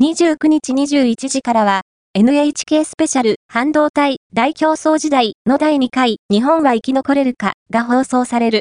29日21時からは、NHK スペシャル半導体大競争時代の第2回日本は生き残れるかが放送される。